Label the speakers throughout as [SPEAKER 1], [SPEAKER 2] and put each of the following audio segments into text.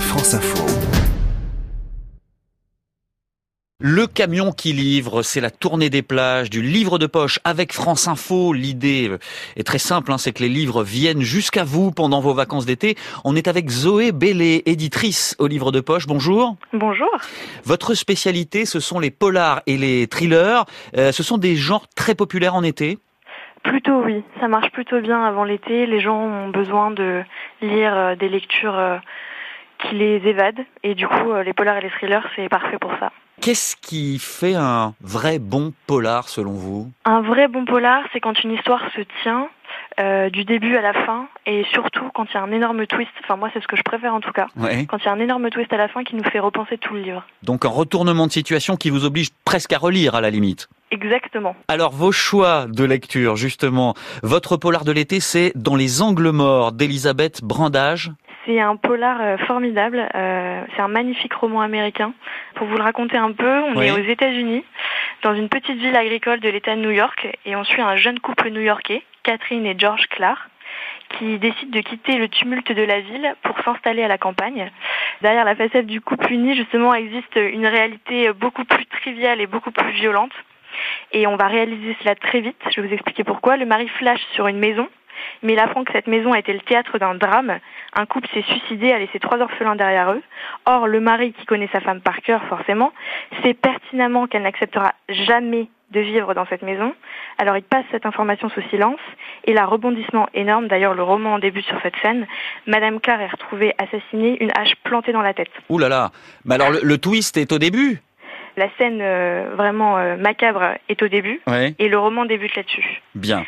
[SPEAKER 1] France Info.
[SPEAKER 2] Le camion qui livre, c'est la tournée des plages du livre de poche avec France Info. L'idée est très simple, hein, c'est que les livres viennent jusqu'à vous pendant vos vacances d'été. On est avec Zoé Bellé, éditrice au livre de poche. Bonjour.
[SPEAKER 3] Bonjour.
[SPEAKER 2] Votre spécialité, ce sont les polars et les thrillers. Euh, ce sont des genres très populaires en été
[SPEAKER 3] Plutôt oui, ça marche plutôt bien avant l'été. Les gens ont besoin de lire euh, des lectures euh, qui les évadent et du coup euh, les polars et les thrillers c'est parfait pour ça.
[SPEAKER 2] Qu'est-ce qui fait un vrai bon polar selon vous?
[SPEAKER 3] Un vrai bon polar c'est quand une histoire se tient euh, du début à la fin et surtout quand il y a un énorme twist, enfin moi c'est ce que je préfère en tout cas,
[SPEAKER 2] ouais.
[SPEAKER 3] quand il y a un énorme twist à la fin qui nous fait repenser tout le livre.
[SPEAKER 2] Donc un retournement de situation qui vous oblige presque à relire à la limite.
[SPEAKER 3] Exactement.
[SPEAKER 2] Alors vos choix de lecture, justement, votre polar de l'été, c'est Dans les angles morts d'Elisabeth Brandage.
[SPEAKER 3] C'est un polar euh, formidable, euh, c'est un magnifique roman américain. Pour vous le raconter un peu, on
[SPEAKER 2] Oui.
[SPEAKER 3] est aux États-Unis, dans une petite ville agricole de l'État de New York, et on suit un jeune couple new-yorkais, Catherine et George Clark, qui décident de quitter le tumulte de la ville pour s'installer à la campagne. Derrière la facette du couple uni, justement, existe une réalité beaucoup plus triviale et beaucoup plus violente. Et on va réaliser cela très vite. Je vais vous expliquer pourquoi. Le mari flash sur une maison, mais il apprend que cette maison a été le théâtre d'un drame. Un couple s'est suicidé, a laissé trois orphelins derrière eux. Or, le mari, qui connaît sa femme par cœur, forcément, sait pertinemment qu'elle n'acceptera jamais de vivre dans cette maison. Alors, il passe cette information sous silence. Et là, rebondissement énorme. D'ailleurs, le roman débute sur cette scène. Madame Carr est retrouvée assassinée, une hache plantée dans la tête.
[SPEAKER 2] Ouh là là Mais alors le, le twist est au début
[SPEAKER 3] La scène euh, vraiment euh, macabre est au début.
[SPEAKER 2] Ouais.
[SPEAKER 3] Et le roman débute là-dessus.
[SPEAKER 2] Bien.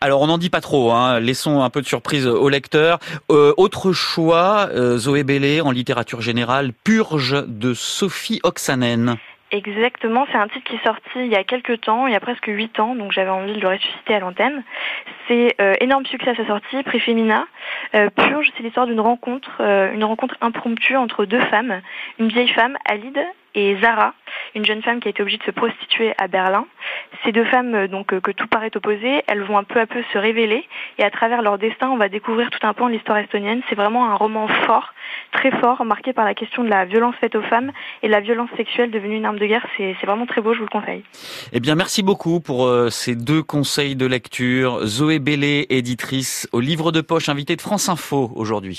[SPEAKER 2] Alors on n'en dit pas trop, hein. laissons un peu de surprise au lecteur. Euh, autre choix, euh, Zoé Bellé en littérature générale, Purge de Sophie Oxanen.
[SPEAKER 3] Exactement, c'est un titre qui est sorti il y a quelques temps, il y a presque huit ans, donc j'avais envie de le ressusciter à l'antenne. C'est euh, énorme succès à sa sortie, prix Femina. Euh, Purge, c'est l'histoire d'une rencontre, euh, une rencontre impromptue entre deux femmes, une vieille femme, Alide, et Zara, une jeune femme qui a été obligée de se prostituer à Berlin. Ces deux femmes, euh, donc euh, que tout paraît opposé, elles vont un peu à peu se révéler, et à travers leur destin, on va découvrir tout un pan de l'histoire estonienne. C'est vraiment un roman fort, très fort, marqué par la question de la violence faite aux femmes et la violence sexuelle devenue une arme de guerre. C'est c'est vraiment très beau, je vous le conseille.
[SPEAKER 2] Eh bien merci beaucoup pour euh, ces deux conseils de lecture. Zoé Bellé, éditrice au livre de poche, invitée de France Info aujourd'hui.